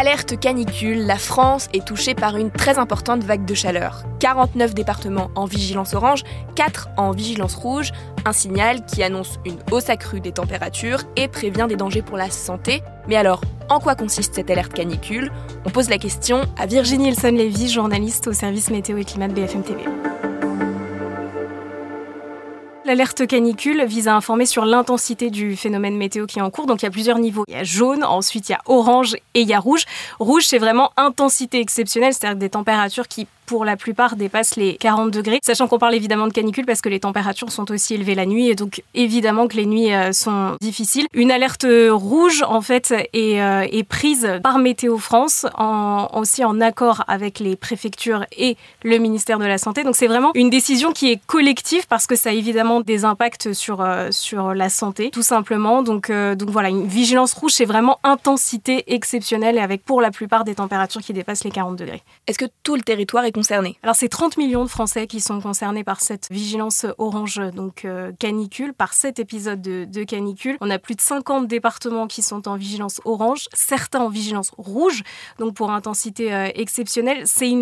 Alerte canicule, la France est touchée par une très importante vague de chaleur. 49 départements en vigilance orange, 4 en vigilance rouge, un signal qui annonce une hausse accrue des températures et prévient des dangers pour la santé. Mais alors, en quoi consiste cette alerte canicule? On pose la question à Virginie Elson-Lévy, journaliste au service météo et climat de BFM TV. L'alerte canicule vise à informer sur l'intensité du phénomène météo qui est en cours. Donc il y a plusieurs niveaux. Il y a jaune, ensuite il y a orange et il y a rouge. Rouge, c'est vraiment intensité exceptionnelle, c'est-à-dire des températures qui pour la plupart dépassent les 40 degrés, sachant qu'on parle évidemment de canicule parce que les températures sont aussi élevées la nuit et donc évidemment que les nuits euh, sont difficiles. Une alerte rouge en fait est, euh, est prise par Météo France en, aussi en accord avec les préfectures et le ministère de la Santé. Donc c'est vraiment une décision qui est collective parce que ça a évidemment des impacts sur, euh, sur la santé tout simplement. Donc, donc voilà, une vigilance rouge c'est vraiment intensité exceptionnelle et avec pour la plupart des températures qui dépassent les 40 degrés. Est-ce que tout le territoire est alors c'est 30 millions de Français qui sont concernés par cette vigilance orange, donc euh, canicule, par cet épisode de, canicule. On a plus de 50 départements qui sont en vigilance orange, certains en vigilance rouge, donc pour intensité euh, exceptionnelle. C'est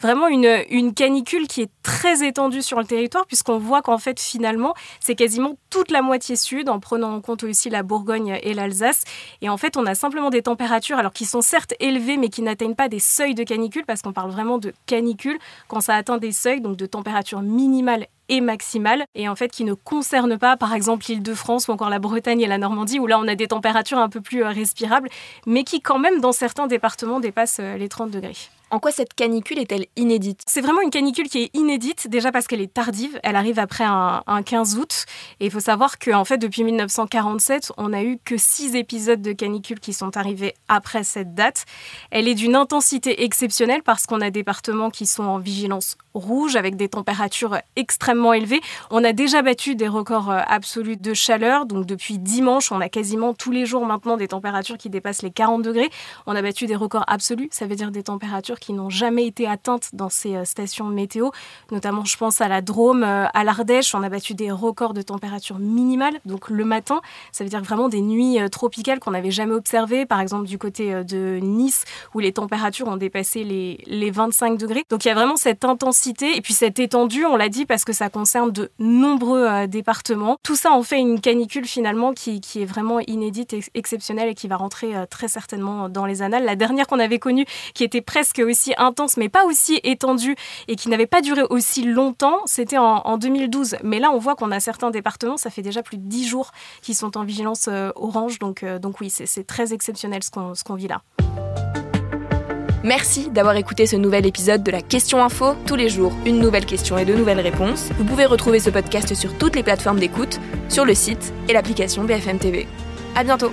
vraiment une, une canicule qui est très étendue sur le territoire puisqu'on voit qu'en fait finalement c'est quasiment toute la moitié sud en prenant en compte aussi la Bourgogne et l'Alsace. Et en fait on a simplement des températures alors qui sont certes élevées mais qui n'atteignent pas des seuils de canicule parce qu'on parle vraiment de canicule quand ça atteint des seuils, donc de température minimale et maximale, et en fait qui ne concerne pas par exemple l'île de France ou encore la Bretagne et la Normandie, où là on a des températures un peu plus euh, respirables, mais qui quand même dans certains départements dépassent euh, les 30 degrés. En quoi cette canicule est-elle inédite? C'est vraiment une canicule qui est inédite, déjà parce qu'elle est tardive. Elle arrive après un, 15 août. Et il faut savoir qu'en fait, depuis 1947, on n'a eu que six épisodes de canicule qui sont arrivés après cette date. Elle est d'une intensité exceptionnelle parce qu'on a des départements qui sont en vigilance rouge avec des températures extrêmement élevées. On a déjà battu des records euh, absolus de chaleur. Donc depuis dimanche, on a quasiment tous les jours maintenant des températures qui dépassent les 40 degrés. On a battu des records absolus, ça veut dire des températures qui n'ont jamais été atteintes dans ces euh, stations météo. Notamment, je pense à la Drôme, euh, à l'Ardèche. On a battu des records de température minimale. Donc le matin, ça veut dire vraiment des nuits tropicales qu'on n'avait jamais observées. Par exemple, du côté de Nice, où les températures ont dépassé les, les 25 degrés. Donc il y a vraiment cette intensité et puis cette étendue, on l'a dit parce que ça concerne de nombreux euh, départements. Tout ça en fait une canicule finalement qui, est vraiment inédite, et exceptionnelle et qui va rentrer euh, très certainement dans les annales. La dernière qu'on avait connue, qui était presque aussi intense mais pas aussi étendue et qui n'avait pas duré aussi longtemps, c'était en, 2012. Mais là, on voit qu'on a certains départements, ça fait déjà plus de 10 jours qui sont en vigilance euh, orange. Donc, donc oui, c'est très exceptionnel ce qu'on vit là. Merci d'avoir écouté ce nouvel épisode de la Question Info. Tous les jours, une nouvelle question et de nouvelles réponses. Vous pouvez retrouver ce podcast sur toutes les plateformes d'écoute, sur le site et l'application BFM TV. À bientôt.